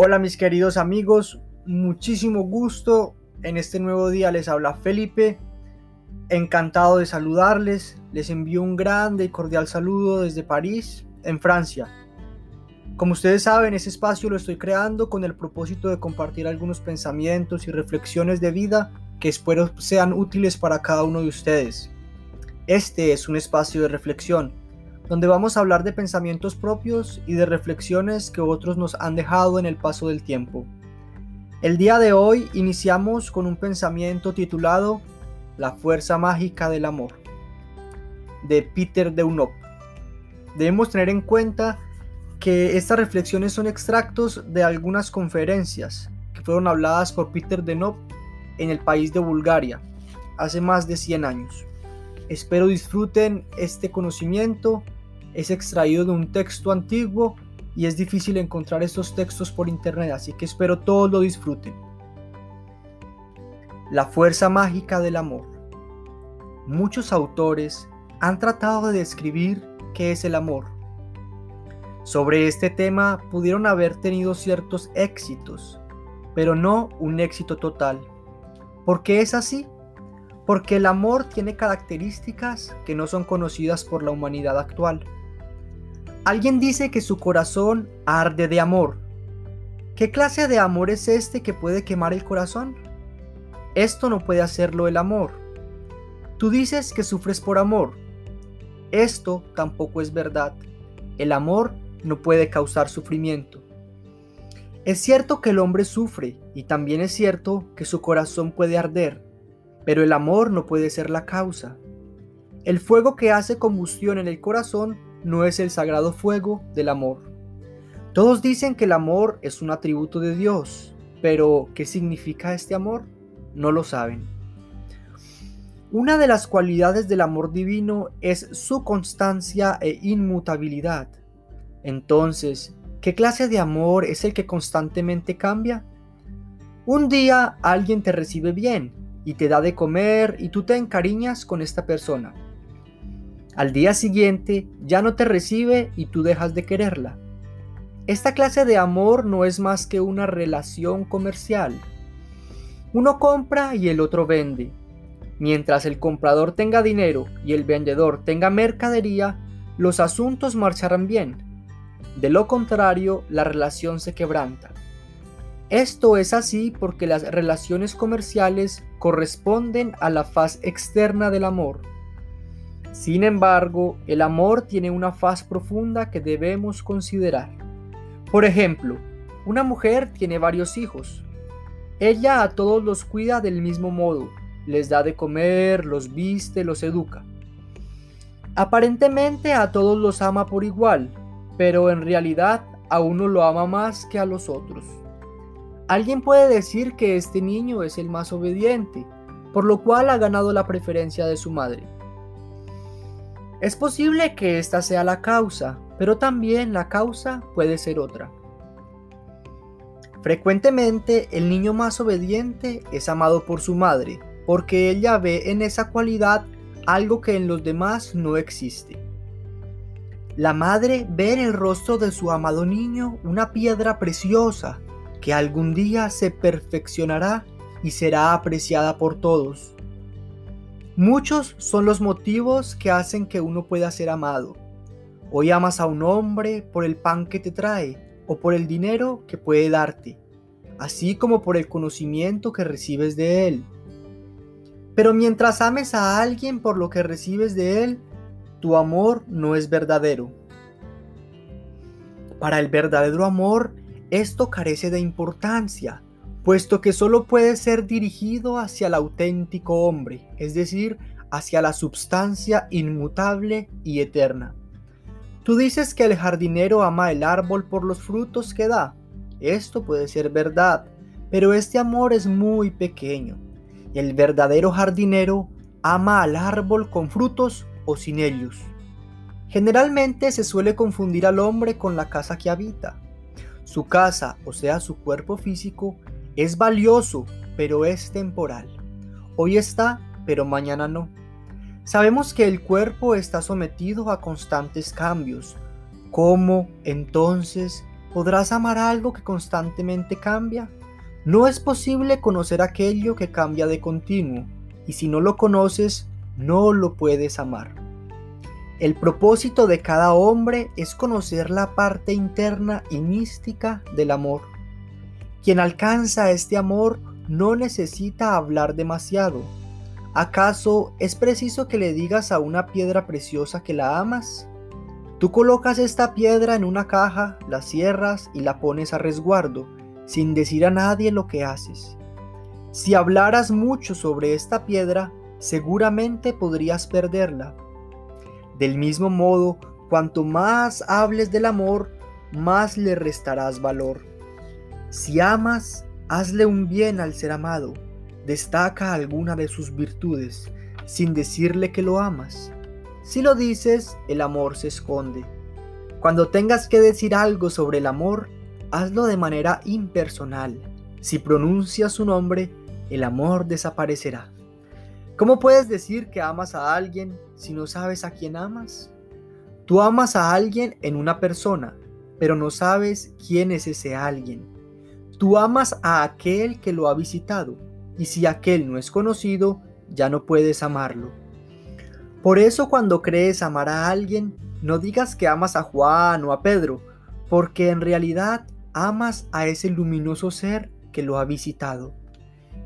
Hola mis queridos amigos, muchísimo gusto. En este nuevo día les habla Felipe. Encantado de saludarles. Les envío un grande y cordial saludo desde París, en Francia. Como ustedes saben, ese espacio lo estoy creando con el propósito de compartir algunos pensamientos y reflexiones de vida que espero sean útiles para cada uno de ustedes. Este es un espacio de reflexión donde vamos a hablar de pensamientos propios y de reflexiones que otros nos han dejado en el paso del tiempo. El día de hoy iniciamos con un pensamiento titulado La fuerza mágica del amor, de Peter Deunop. Debemos tener en cuenta que estas reflexiones son extractos de algunas conferencias que fueron habladas por Peter Deunop en el país de Bulgaria hace más de 100 años. Espero disfruten este conocimiento es extraído de un texto antiguo y es difícil encontrar estos textos por internet, así que espero todos lo disfruten. La fuerza mágica del amor. Muchos autores han tratado de describir qué es el amor. Sobre este tema pudieron haber tenido ciertos éxitos, pero no un éxito total. ¿Por qué es así? Porque el amor tiene características que no son conocidas por la humanidad actual. Alguien dice que su corazón arde de amor. ¿Qué clase de amor es este que puede quemar el corazón? Esto no puede hacerlo el amor. Tú dices que sufres por amor. Esto tampoco es verdad. El amor no puede causar sufrimiento. Es cierto que el hombre sufre y también es cierto que su corazón puede arder, pero el amor no puede ser la causa. El fuego que hace combustión en el corazón no es el sagrado fuego del amor. Todos dicen que el amor es un atributo de Dios, pero ¿qué significa este amor? No lo saben. Una de las cualidades del amor divino es su constancia e inmutabilidad. Entonces, ¿qué clase de amor es el que constantemente cambia? Un día alguien te recibe bien y te da de comer y tú te encariñas con esta persona. Al día siguiente ya no te recibe y tú dejas de quererla. Esta clase de amor no es más que una relación comercial. Uno compra y el otro vende. Mientras el comprador tenga dinero y el vendedor tenga mercadería, los asuntos marcharán bien. De lo contrario, la relación se quebranta. Esto es así porque las relaciones comerciales corresponden a la faz externa del amor sin embargo, el amor tiene una faz profunda que debemos considerar. Por ejemplo, una mujer tiene varios hijos. Ella a todos los cuida del mismo modo, les da de comer, los viste, los educa. Aparentemente a todos los ama por igual, pero en realidad a uno lo ama más que a los otros. Alguien puede decir que este niño es el más obediente, por lo cual ha ganado la preferencia de su madre. Es posible que esta sea la causa, pero también la causa puede ser otra. Frecuentemente el niño más obediente es amado por su madre, porque ella ve en esa cualidad algo que en los demás no existe. La madre ve en el rostro de su amado niño una piedra preciosa que algún día se perfeccionará y será apreciada por todos. Muchos son los motivos que hacen que uno pueda ser amado. Hoy amas a un hombre por el pan que te trae o por el dinero que puede darte, así como por el conocimiento que recibes de él. Pero mientras ames a alguien por lo que recibes de él, tu amor no es verdadero. Para el verdadero amor, esto carece de importancia, puesto que solo puede ser dirigido hacia el auténtico hombre, es decir, hacia la substancia inmutable y eterna. Tú dices que el jardinero ama el árbol por los frutos que da. Esto puede ser verdad, pero este amor es muy pequeño. El verdadero jardinero ama al árbol con frutos o sin ellos. Generalmente se suele confundir al hombre con la casa que habita. Su casa, o sea, su cuerpo físico, es valioso, pero es temporal. Hoy está, pero mañana no. Sabemos que el cuerpo está sometido a constantes cambios. ¿Cómo, entonces, ¿podrás amar algo que constantemente cambia? No es posible conocer aquello que cambia de continuo, y si no lo conoces, no lo puedes amar. El propósito de cada hombre es conocer la parte interna y mística del amor. Quien alcanza este amor no necesita hablar demasiado. ¿Acaso es preciso que le digas a una piedra preciosa que la amas? Tú colocas esta piedra en una caja, la cierras y la pones a resguardo sin decir a nadie lo que haces. Si hablaras mucho sobre esta piedra, seguramente podrías perderla. Del mismo modo, cuanto más hables del amor, más le restarás valor. Si amas, hazle un bien al ser amado. Destaca alguna de sus virtudes, sin decirle que lo amas. Si lo dices, el amor se esconde. Cuando tengas que decir algo sobre el amor, hazlo de manera impersonal. Si pronuncias su nombre, el amor desaparecerá. ¿Cómo puedes decir que amas a alguien si no sabes a quién amas? Tú amas a alguien en una persona, pero no sabes quién es ese alguien. Tú amas a aquel que lo ha visitado, y si aquel no es conocido, ya no puedes amarlo. Por eso cuando crees amar a alguien, no digas que amas a Juan o a Pedro, porque en realidad amas a ese luminoso ser que lo ha visitado.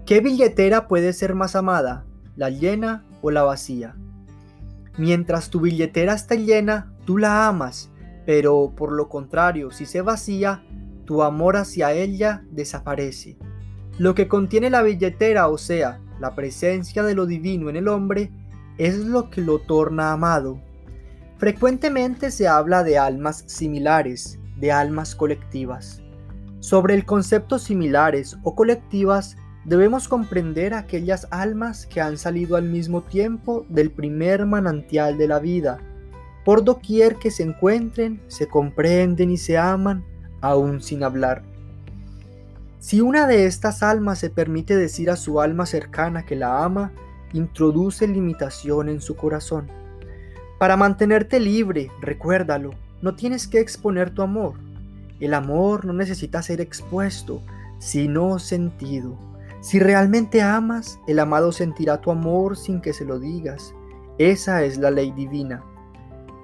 ¿Qué billetera puede ser más amada, la llena o la vacía? Mientras tu billetera está llena, tú la amas, pero por lo contrario, si se vacía, tu amor hacia ella desaparece. Lo que contiene la billetera, o sea, la presencia de lo divino en el hombre, es lo que lo torna amado. Frecuentemente se habla de almas similares, de almas colectivas. Sobre el concepto similares o colectivas, debemos comprender aquellas almas que han salido al mismo tiempo del primer manantial de la vida. Por doquier que se encuentren, se comprenden y se aman, aún sin hablar. Si una de estas almas se permite decir a su alma cercana que la ama, introduce limitación en su corazón. Para mantenerte libre, recuérdalo, no tienes que exponer tu amor. El amor no necesita ser expuesto, sino sentido. Si realmente amas, el amado sentirá tu amor sin que se lo digas. Esa es la ley divina.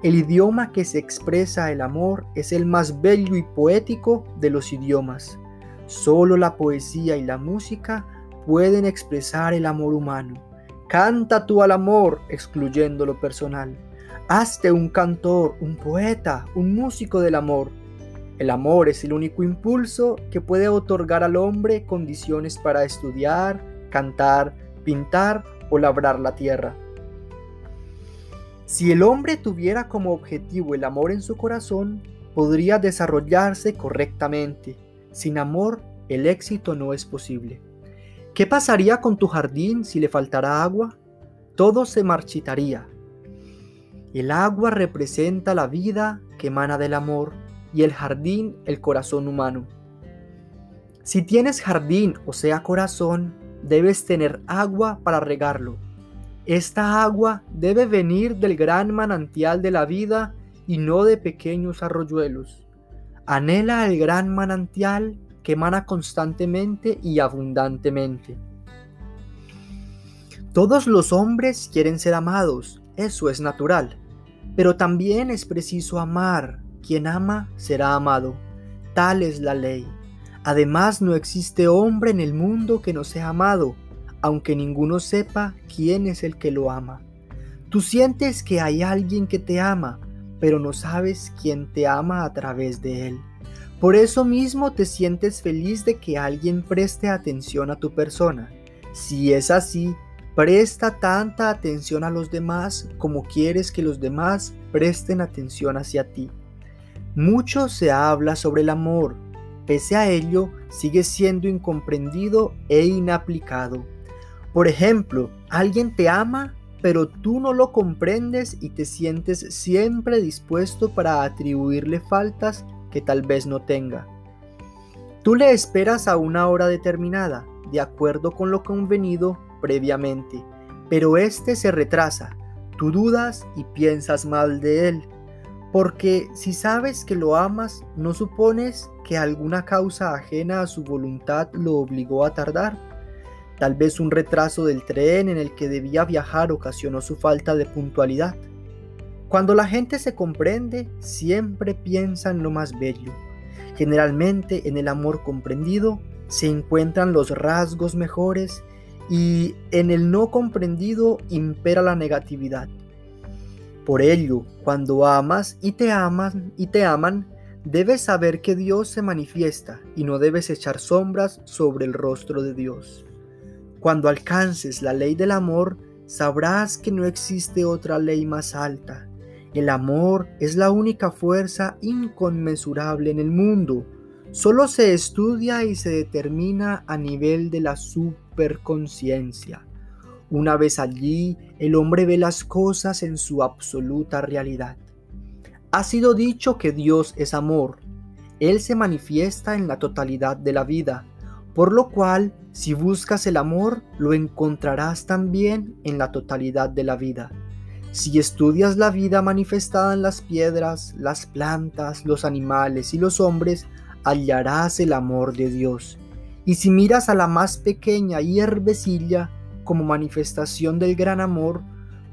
El idioma que se expresa el amor es el más bello y poético de los idiomas. Solo la poesía y la música pueden expresar el amor humano. Canta tú al amor, excluyendo lo personal. Hazte un cantor, un poeta, un músico del amor. El amor es el único impulso que puede otorgar al hombre condiciones para estudiar, cantar, pintar o labrar la tierra. Si el hombre tuviera como objetivo el amor en su corazón, podría desarrollarse correctamente. Sin amor, el éxito no es posible. ¿Qué pasaría con tu jardín si le faltara agua? Todo se marchitaría, el agua representa la vida que emana del amor y el jardín el corazón humano. Si tienes jardín o sea corazón, debes tener agua para regarlo. Esta agua debe venir del gran manantial de la vida y no de pequeños arroyuelos. Anhela el gran manantial que emana constantemente y abundantemente. Todos los hombres quieren ser amados, eso es natural. Pero también es preciso amar. Quien ama será amado. Tal es la ley. Además no existe hombre en el mundo que no sea amado, aunque ninguno sepa quién es el que lo ama. Tú sientes que hay alguien que te ama, pero no sabes quién te ama a través de él. Por eso mismo te sientes feliz de que alguien preste atención a tu persona. Si es así, Presta tanta atención a los demás como quieres que los demás presten atención hacia ti. Mucho se habla sobre el amor, pese a ello sigue siendo incomprendido e inaplicado. Por ejemplo, alguien te ama, pero tú no lo comprendes y te sientes siempre dispuesto para atribuirle faltas que tal vez no tenga. Tú le esperas a una hora determinada, de acuerdo con lo convenido previamente, pero éste se retrasa, tú dudas y piensas mal de él. Porque si sabes que lo amas, ¿no supones que alguna causa ajena a su voluntad lo obligó a tardar? Tal vez un retraso del tren en el que debía viajar ocasionó su falta de puntualidad. Cuando la gente se comprende, siempre piensa en lo más bello. Generalmente en el amor comprendido se encuentran los rasgos mejores y en el no comprendido impera la negatividad. Por ello, cuando amas y te aman y te aman, debes saber que Dios se manifiesta y no debes echar sombras sobre el rostro de Dios. Cuando alcances la ley del amor, sabrás que no existe otra ley más alta. El amor es la única fuerza inconmensurable en el mundo. Solo se estudia y se determina a nivel de la superconciencia. Una vez allí, el hombre ve las cosas en su absoluta realidad. Ha sido dicho que Dios es amor. Él se manifiesta en la totalidad de la vida, por lo cual, si buscas el amor, lo encontrarás también en la totalidad de la vida. Si estudias la vida manifestada en las piedras, las plantas, los animales y los hombres, hallarás el amor de Dios. Y si miras a la más pequeña hierbecilla, como manifestación del gran amor,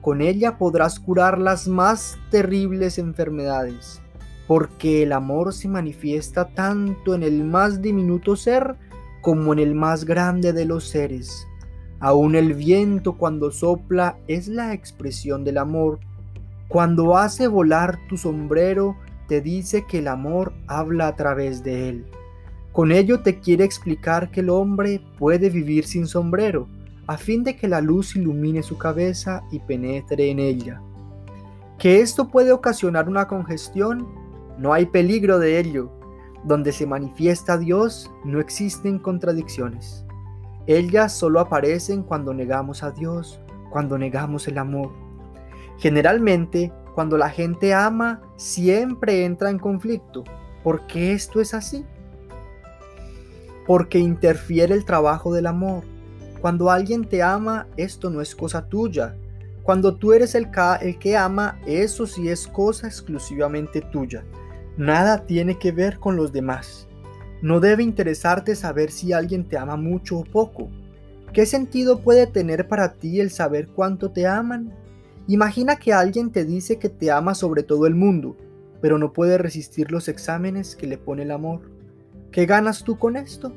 con ella podrás curar las más terribles enfermedades, porque el amor se manifiesta tanto en el más diminuto ser como en el más grande de los seres. Aún el viento cuando sopla es la expresión del amor. Cuando hace volar tu sombrero, te dice que el amor habla a través de él. Con ello te quiere explicar que el hombre puede vivir sin sombrero, a fin de que la luz ilumine su cabeza y penetre en ella. ¿Que esto puede ocasionar una congestión? No hay peligro de ello. Donde se manifiesta Dios no existen contradicciones. Ellas solo aparecen cuando negamos a Dios, cuando negamos el amor. Generalmente, cuando la gente ama, siempre entra en conflicto. ¿Por qué esto es así? Porque interfiere el trabajo del amor cuando alguien te ama, esto no es cosa tuya. Cuando tú eres el, el que ama, eso sí es cosa exclusivamente tuya. Nada tiene que ver con los demás. No debe interesarte saber si alguien te ama mucho o poco. ¿Qué sentido puede tener para ti el saber cuánto te aman? Imagina que alguien te dice que te ama sobre todo el mundo, pero no puede resistir los exámenes que le pone el amor. ¿Qué ganas tú con esto?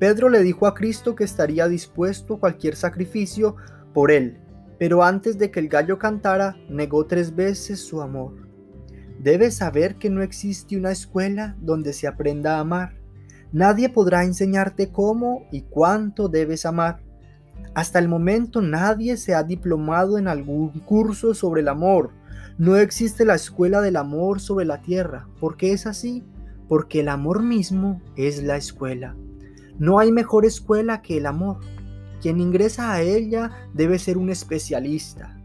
Pedro le dijo a Cristo que estaría dispuesto a cualquier sacrificio por él, pero antes de que el gallo cantara, negó tres veces su amor. Debes saber que no existe una escuela donde se aprenda a amar. Nadie podrá enseñarte cómo y cuánto debes amar. Hasta el momento nadie se ha diplomado en algún curso sobre el amor. No existe la escuela del amor sobre la tierra. ¿Por qué es así? Porque el amor mismo es la escuela. No hay mejor escuela que el amor. Quien ingresa a ella debe ser un especialista.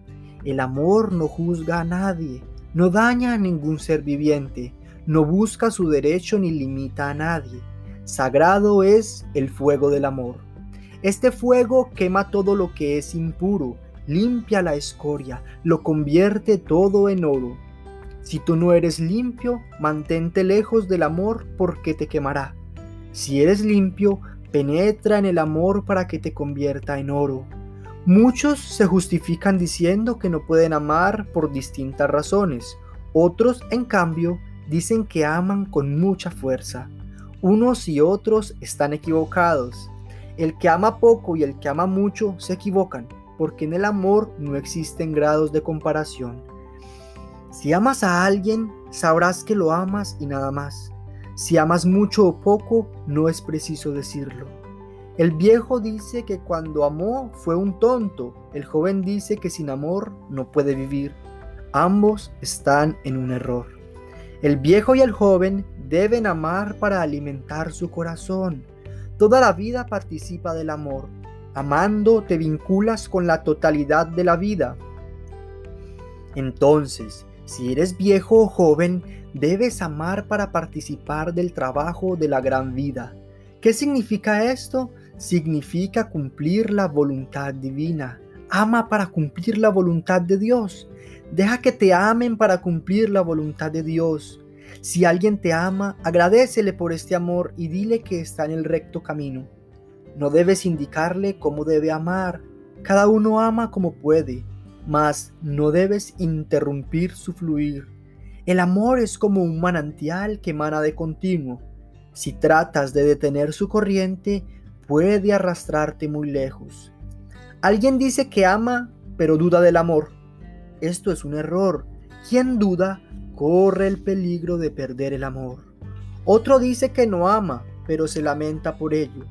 El amor no juzga a nadie, no daña a ningún ser viviente, no busca su derecho ni limita a nadie. Sagrado es el fuego del amor. Este fuego quema todo lo que es impuro, limpia la escoria, lo convierte todo en oro. Si tú no eres limpio, mantente lejos del amor porque te quemará. Si eres limpio, penetra en el amor para que te convierta en oro. Muchos se justifican diciendo que no pueden amar por distintas razones. Otros, en cambio, dicen que aman con mucha fuerza. Unos y otros están equivocados. El que ama poco y el que ama mucho se equivocan, porque en el amor no existen grados de comparación. Si amas a alguien, sabrás que lo amas y nada más. Si amas mucho o poco, no es preciso decirlo. El viejo dice que cuando amó fue un tonto, el joven dice que sin amor no puede vivir. Ambos están en un error. El viejo y el joven deben amar para alimentar su corazón. Toda la vida participa del amor. Amando te vinculas con la totalidad de la vida. Entonces, si eres viejo o joven, debes amar para participar del trabajo de la gran vida. ¿Qué significa esto? Significa cumplir la voluntad divina, ama para cumplir la voluntad de Dios. Deja que te amen para cumplir la voluntad de Dios. Si alguien te ama, agradecele por este amor y dile que está en el recto camino. No debes indicarle cómo debe amar. Cada uno ama como puede, mas no debes interrumpir su fluir. El amor es como un manantial que emana de continuo. Si tratas de detener su corriente, puede arrastrarte muy lejos. Alguien dice que ama, pero duda del amor. Esto es un error. Quien duda corre el peligro de perder el amor. Otro dice que no ama, pero se lamenta por ello.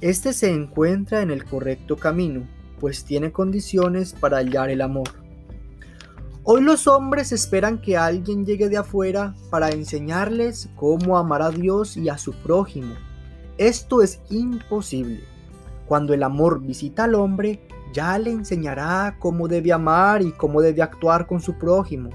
Este se encuentra en el correcto camino, pues tiene condiciones para hallar el amor. Hoy los hombres esperan que alguien llegue de afuera para enseñarles cómo amar a Dios y a su prójimo. Esto es imposible. Cuando el amor visita al hombre, ya le enseñará cómo debe amar y cómo debe actuar con su prójimo.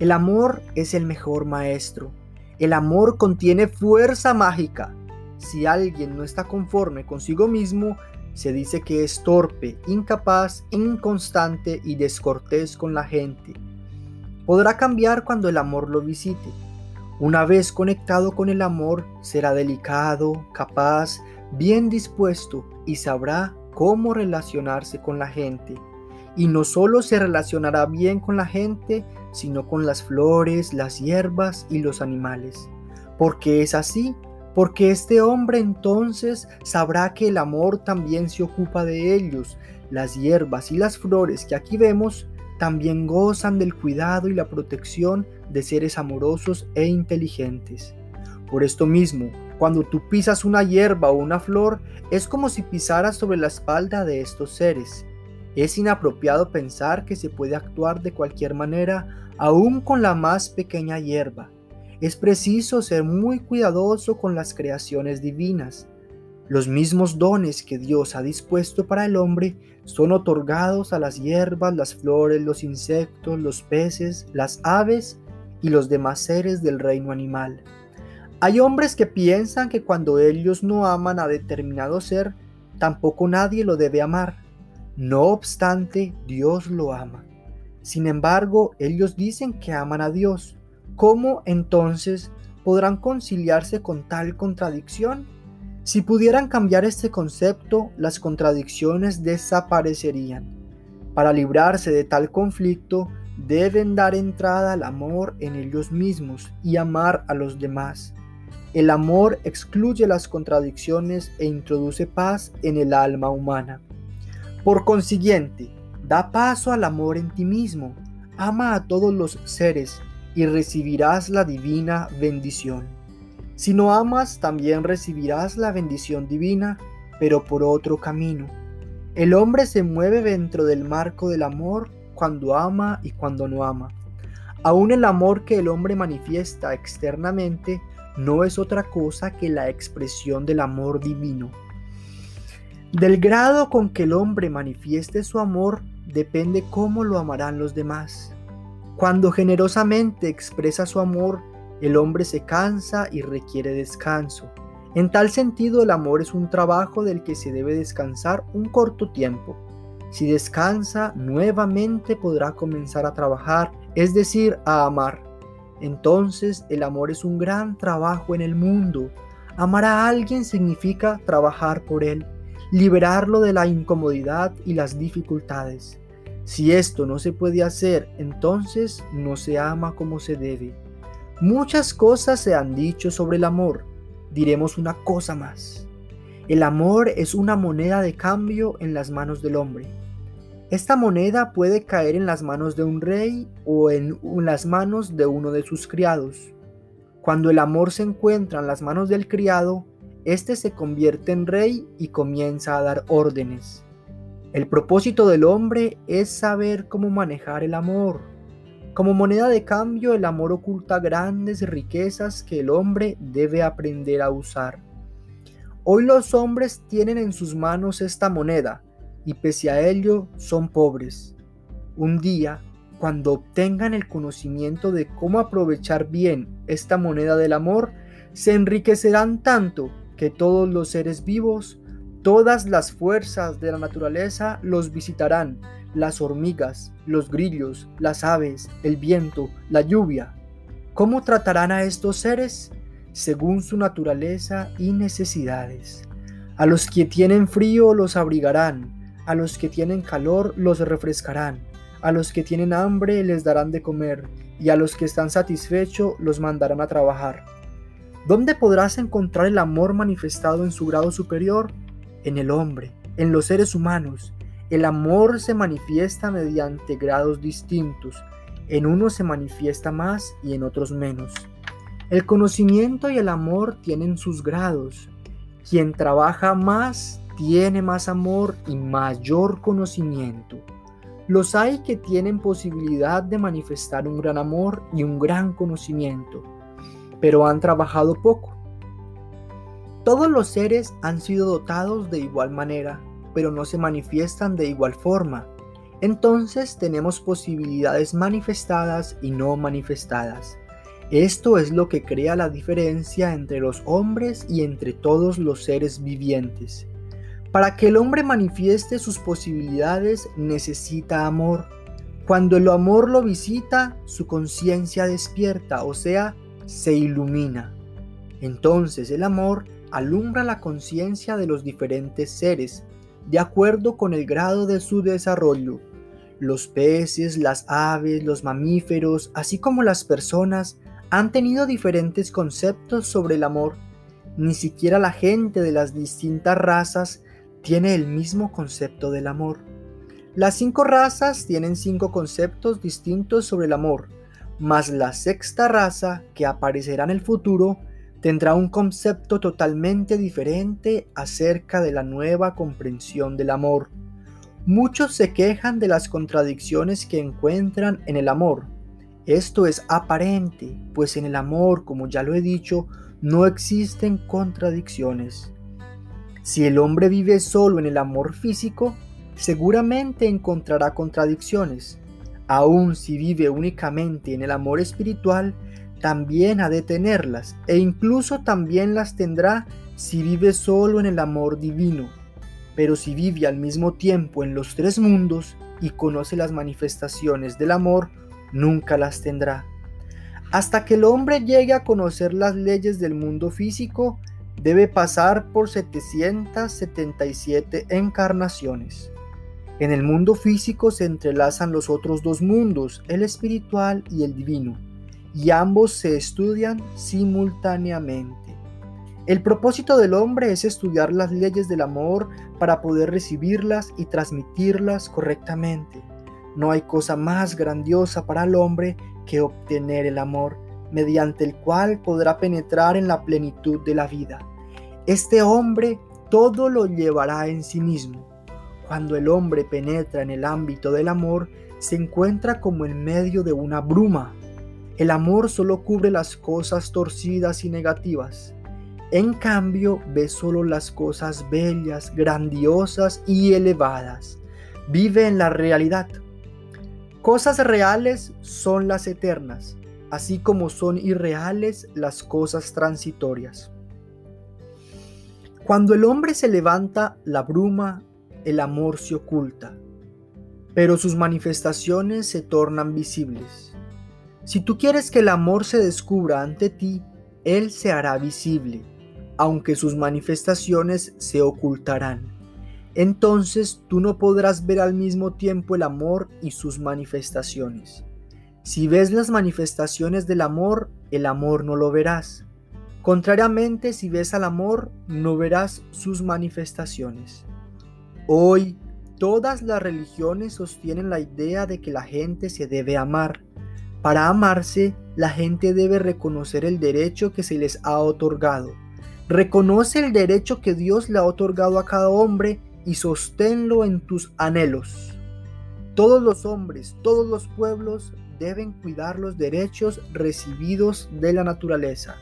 El amor es el mejor maestro. El amor contiene fuerza mágica. Si alguien no está conforme consigo mismo, se dice que es torpe, incapaz, inconstante y descortés con la gente. Podrá cambiar cuando el amor lo visite. Una vez conectado con el amor, será delicado, capaz, bien dispuesto y sabrá cómo relacionarse con la gente. Y no solo se relacionará bien con la gente, sino con las flores, las hierbas y los animales. Porque es así, porque este hombre entonces sabrá que el amor también se ocupa de ellos. Las hierbas y las flores que aquí vemos también gozan del cuidado y la protección de seres amorosos e inteligentes. Por esto mismo, cuando tú pisas una hierba o una flor, es como si pisaras sobre la espalda de estos seres. Es inapropiado pensar que se puede actuar de cualquier manera, aún con la más pequeña hierba. Es preciso ser muy cuidadoso con las creaciones divinas. Los mismos dones que Dios ha dispuesto para el hombre son otorgados a las hierbas, las flores, los insectos, los peces, las aves y los demás seres del reino animal. Hay hombres que piensan que cuando ellos no aman a determinado ser, tampoco nadie lo debe amar. No obstante, Dios lo ama. Sin embargo, ellos dicen que aman a Dios. ¿Cómo entonces podrán conciliarse con tal contradicción? Si pudieran cambiar este concepto, las contradicciones desaparecerían. Para librarse de tal conflicto, deben dar entrada al amor en ellos mismos y amar a los demás. El amor excluye las contradicciones e introduce paz en el alma humana. Por consiguiente, da paso al amor en ti mismo, ama a todos los seres y recibirás la divina bendición. Si no amas, también recibirás la bendición divina, pero por otro camino. El hombre se mueve dentro del marco del amor cuando ama y cuando no ama. Aún el amor que el hombre manifiesta externamente no es otra cosa que la expresión del amor divino. Del grado con que el hombre manifieste su amor depende cómo lo amarán los demás. Cuando generosamente expresa su amor, el hombre se cansa y requiere descanso. En tal sentido, el amor es un trabajo del que se debe descansar un corto tiempo. Si descansa, nuevamente podrá comenzar a trabajar, es decir, a amar. Entonces el amor es un gran trabajo en el mundo. Amar a alguien significa trabajar por él, liberarlo de la incomodidad y las dificultades. Si esto no se puede hacer, entonces no se ama como se debe. Muchas cosas se han dicho sobre el amor. Diremos una cosa más. El amor es una moneda de cambio en las manos del hombre. Esta moneda puede caer en las manos de un rey o en las manos de uno de sus criados. Cuando el amor se encuentra en las manos del criado, éste se convierte en rey y comienza a dar órdenes. El propósito del hombre es saber cómo manejar el amor. Como moneda de cambio, el amor oculta grandes riquezas que el hombre debe aprender a usar. Hoy los hombres tienen en sus manos esta moneda, y pese a ello son pobres. Un día, cuando obtengan el conocimiento de cómo aprovechar bien esta moneda del amor, se enriquecerán tanto que todos los seres vivos Todas las fuerzas de la naturaleza los visitarán, las hormigas, los grillos, las aves, el viento, la lluvia. ¿Cómo tratarán a estos seres? Según su naturaleza y necesidades. A los que tienen frío los abrigarán, a los que tienen calor los refrescarán, a los que tienen hambre les darán de comer, y a los que están satisfechos los mandarán a trabajar. ¿Dónde podrás encontrar el amor manifestado en su grado superior? En el hombre, en los seres humanos. El amor se manifiesta mediante grados distintos. En unos se manifiesta más y en otros menos. El conocimiento y el amor tienen sus grados. Quien trabaja más tiene más amor y mayor conocimiento. Los hay que tienen posibilidad de manifestar un gran amor y un gran conocimiento, pero han trabajado poco. Todos los seres han sido dotados de igual manera, pero no se manifiestan de igual forma. Entonces tenemos posibilidades manifestadas y no manifestadas. Esto es lo que crea la diferencia entre los hombres y entre todos los seres vivientes. Para que el hombre manifieste sus posibilidades necesita amor. Cuando el amor lo visita, su conciencia despierta, o sea, se ilumina. Entonces el amor alumbra la conciencia de los diferentes seres, de acuerdo con el grado de su desarrollo. Los peces, las aves, los mamíferos, así como las personas, han tenido diferentes conceptos sobre el amor. Ni siquiera la gente de las distintas razas tiene el mismo concepto del amor. Las cinco razas tienen cinco conceptos distintos sobre el amor, mas la sexta raza, que aparecerá en el futuro, tendrá un concepto totalmente diferente acerca de la nueva comprensión del amor. Muchos se quejan de las contradicciones que encuentran en el amor, esto es aparente, pues en el amor, como ya lo he dicho, no existen contradicciones. Si el hombre vive solo en el amor físico, seguramente encontrará contradicciones. Aun si vive únicamente en el amor espiritual, también ha de tenerlas, e incluso también las tendrá si vive solo en el amor divino. Pero si vive al mismo tiempo en los tres mundos y conoce las manifestaciones del amor, nunca las tendrá. Hasta que el hombre llegue a conocer las leyes del mundo físico, debe pasar por 777 encarnaciones. En el mundo físico se entrelazan los otros dos mundos, el espiritual y el divino, y ambos se estudian simultáneamente. El propósito del hombre es estudiar las leyes del amor para poder recibirlas y transmitirlas correctamente. No hay cosa más grandiosa para el hombre que obtener el amor, mediante el cual podrá penetrar en la plenitud de la vida. Este hombre todo lo llevará en sí mismo. Cuando el hombre penetra en el ámbito del amor, se encuentra como en medio de una bruma. El amor solo cubre las cosas torcidas y negativas. En cambio, ve solo las cosas bellas, grandiosas y elevadas. Vive en la realidad. Cosas reales son las eternas, así como son irreales las cosas transitorias. Cuando el hombre se levanta la bruma, el amor se oculta, pero sus manifestaciones se tornan visibles. Si tú quieres que el amor se descubra ante ti, él se hará visible, aunque sus manifestaciones se ocultarán entonces tú no podrás ver al mismo tiempo el amor y sus manifestaciones. Si ves las manifestaciones del amor, el amor no lo verás. Contrariamente, si ves al amor, no verás sus manifestaciones. Hoy, todas las religiones sostienen la idea de que la gente se debe amar. Para amarse, la gente debe reconocer el derecho que se les ha otorgado. Reconoce el derecho que Dios le ha otorgado a cada hombre y sosténlo en tus anhelos. Todos los hombres, todos los pueblos deben cuidar los derechos recibidos de la naturaleza.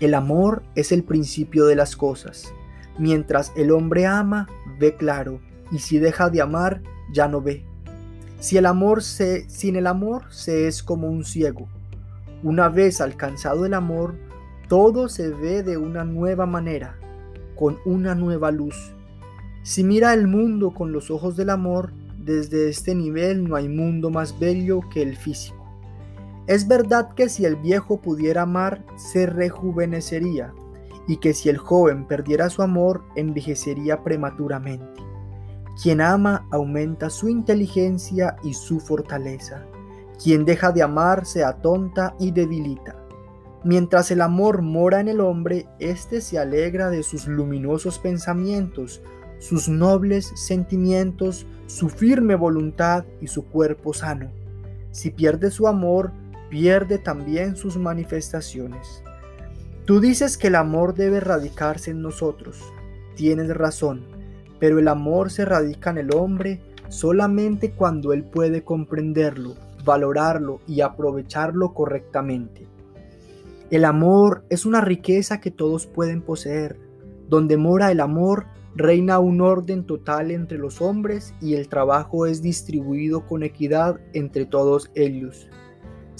El amor es el principio de las cosas. Mientras el hombre ama, ve claro, y si deja de amar, ya no ve. Si el amor se, sin el amor se es como un ciego. Una vez alcanzado el amor, todo se ve de una nueva manera, con una nueva luz Si mira el mundo con los ojos del amor, desde este nivel no hay mundo más bello que el físico. Es verdad que si el viejo pudiera amar, se rejuvenecería, y que si el joven perdiera su amor, envejecería prematuramente. Quien ama aumenta su inteligencia y su fortaleza. Quien deja de amar se atonta y debilita. Mientras el amor mora en el hombre, éste se alegra de sus luminosos pensamientos, sus nobles sentimientos, su firme voluntad y su cuerpo sano. Si pierde su amor, pierde también sus manifestaciones. Tú dices que el amor debe radicarse en nosotros. Tienes razón, pero el amor se radica en el hombre solamente cuando él puede comprenderlo, valorarlo y aprovecharlo correctamente. El amor es una riqueza que todos pueden poseer. Donde mora el amor, reina un orden total entre los hombres y el trabajo es distribuido con equidad entre todos ellos.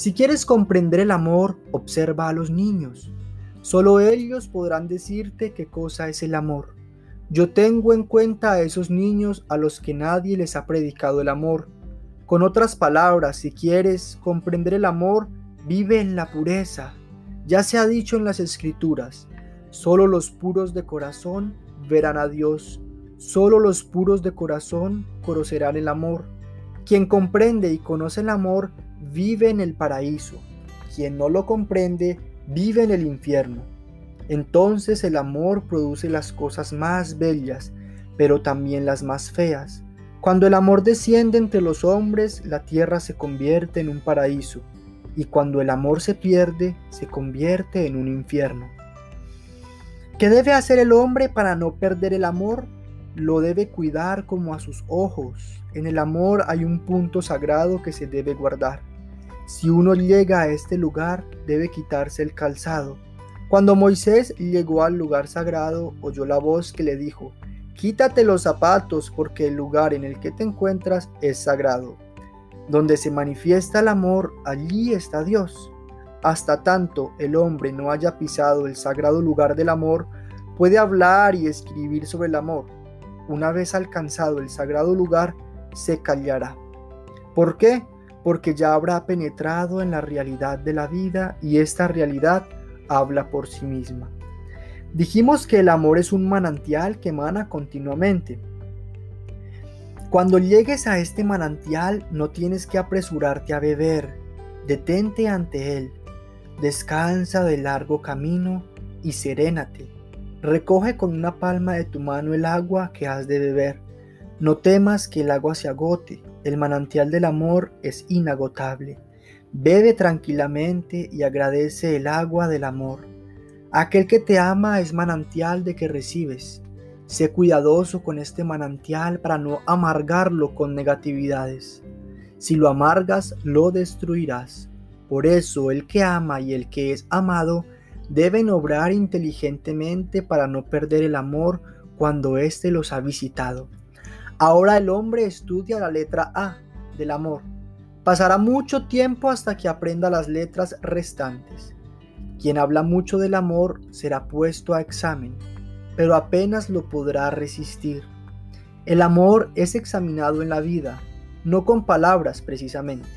Si quieres comprender el amor, observa a los niños. Solo ellos podrán decirte qué cosa es el amor. Yo tengo en cuenta a esos niños a los que nadie les ha predicado el amor. Con otras palabras, si quieres comprender el amor, vive en la pureza. Ya se ha dicho en las escrituras, solo los puros de corazón verán a Dios, solo los puros de corazón conocerán el amor. Quien comprende y conoce el amor vive en el paraíso. Quien no lo comprende, vive en el infierno. Entonces el amor produce las cosas más bellas, pero también las más feas. Cuando el amor desciende entre los hombres, la tierra se convierte en un paraíso, y cuando el amor se pierde, se convierte en un infierno. ¿Qué debe hacer el hombre para no perder el amor? Lo debe cuidar como a sus ojos. En el amor hay un punto sagrado que se debe guardar. Si uno llega a este lugar, debe quitarse el calzado. Cuando Moisés llegó al lugar sagrado, oyó la voz que le dijo, Quítate los zapatos porque el lugar en el que te encuentras es sagrado. Donde se manifiesta el amor, allí está Dios. Hasta tanto el hombre no haya pisado el sagrado lugar del amor, puede hablar y escribir sobre el amor. Una vez alcanzado el sagrado lugar, se callará. ¿Por qué? Porque ya habrá penetrado en la realidad de la vida y esta realidad habla por sí misma. Dijimos que el amor es un manantial que emana continuamente. Cuando llegues a este manantial no tienes que apresurarte a beber, detente ante él, descansa del largo camino y serénate. Recoge con una palma de tu mano el agua que has de beber. No temas que el agua se agote, el manantial del amor es inagotable. Bebe tranquilamente y agradece el agua del amor. Aquel que te ama es manantial de que recibes. Sé cuidadoso con este manantial para no amargarlo con negatividades. Si lo amargas, lo destruirás. Por eso el que ama y el que es amado deben obrar inteligentemente para no perder el amor cuando éste los ha visitado. Ahora el hombre estudia la letra A del amor. Pasará mucho tiempo hasta que aprenda las letras restantes. Quien habla mucho del amor será puesto a examen, pero apenas lo podrá resistir. El amor es examinado en la vida, no con palabras precisamente.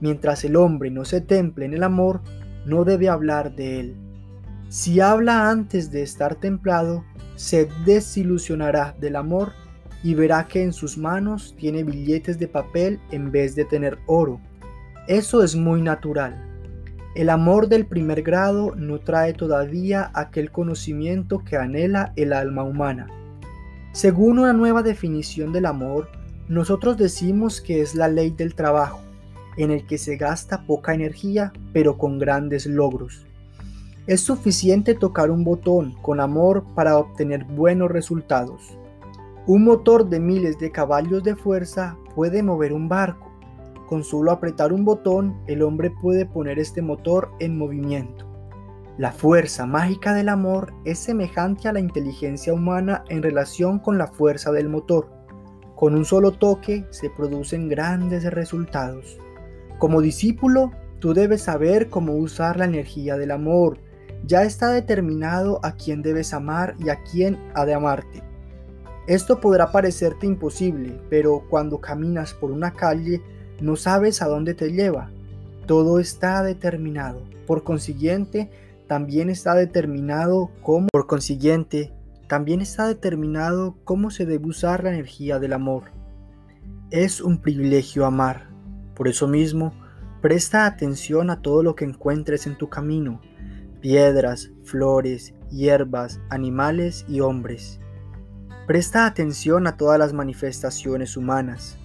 Mientras el hombre no se temple en el amor, no debe hablar de él. Si habla antes de estar templado, se desilusionará del amor y verá que en sus manos tiene billetes de papel en vez de tener oro. Eso es muy natural. El amor del primer grado no trae todavía aquel conocimiento que anhela el alma humana. Según una nueva definición del amor, nosotros decimos que es la ley del trabajo, en el que se gasta poca energía pero con grandes logros. Es suficiente tocar un botón con amor para obtener buenos resultados. Un motor de miles de caballos de fuerza puede mover un barco. Con solo apretar un botón, el hombre puede poner este motor en movimiento. La fuerza mágica del amor es semejante a la inteligencia humana en relación con la fuerza del motor. Con un solo toque se producen grandes resultados. Como discípulo, tú debes saber cómo usar la energía del amor. Ya está determinado a quién debes amar y a quién ha de amarte. Esto podrá parecerte imposible, pero cuando caminas por una calle no sabes a dónde te lleva. Todo está determinado. Por consiguiente, también está determinado cómo por consiguiente, también está determinado cómo se debe usar la energía del amor. Es un privilegio amar. Por eso mismo, presta atención a todo lo que encuentres en tu camino. Piedras, flores, hierbas, animales y hombres. Presta atención a todas las manifestaciones humanas.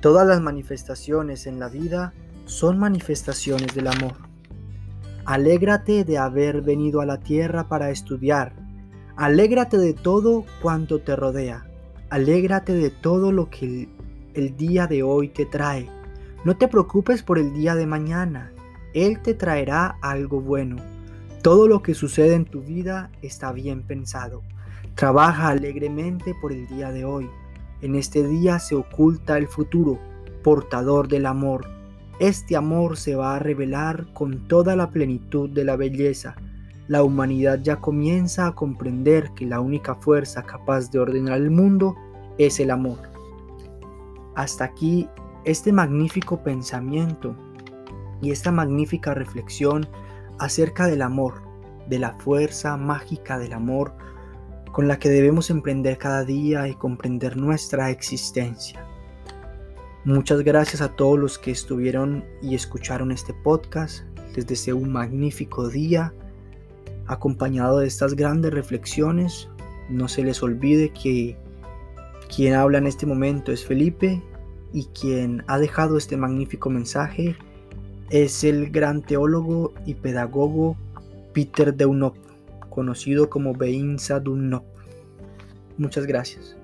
Todas las manifestaciones en la vida son manifestaciones del amor. Alégrate de haber venido a la tierra para estudiar. Alégrate de todo cuanto te rodea. Alégrate de todo lo que el, el día de hoy te trae. No te preocupes por el día de mañana. Él te traerá algo bueno. Todo lo que sucede en tu vida está bien pensado. Trabaja alegremente por el día de hoy. En este día se oculta el futuro, portador del amor. Este amor se va a revelar con toda la plenitud de la belleza. La humanidad ya comienza a comprender que la única fuerza capaz de ordenar el mundo es el amor. Hasta aquí este magnífico pensamiento y esta magnífica reflexión acerca del amor, de la fuerza mágica del amor con la que debemos emprender cada día y comprender nuestra existencia. Muchas gracias a todos los que estuvieron y escucharon este podcast. Les deseo un magnífico día acompañado de estas grandes reflexiones. No se les olvide que quien habla en este momento es Felipe y quien ha dejado este magnífico mensaje es el gran teólogo y pedagogo Peter Deunop, conocido como Beinsa Dunop. Muchas gracias.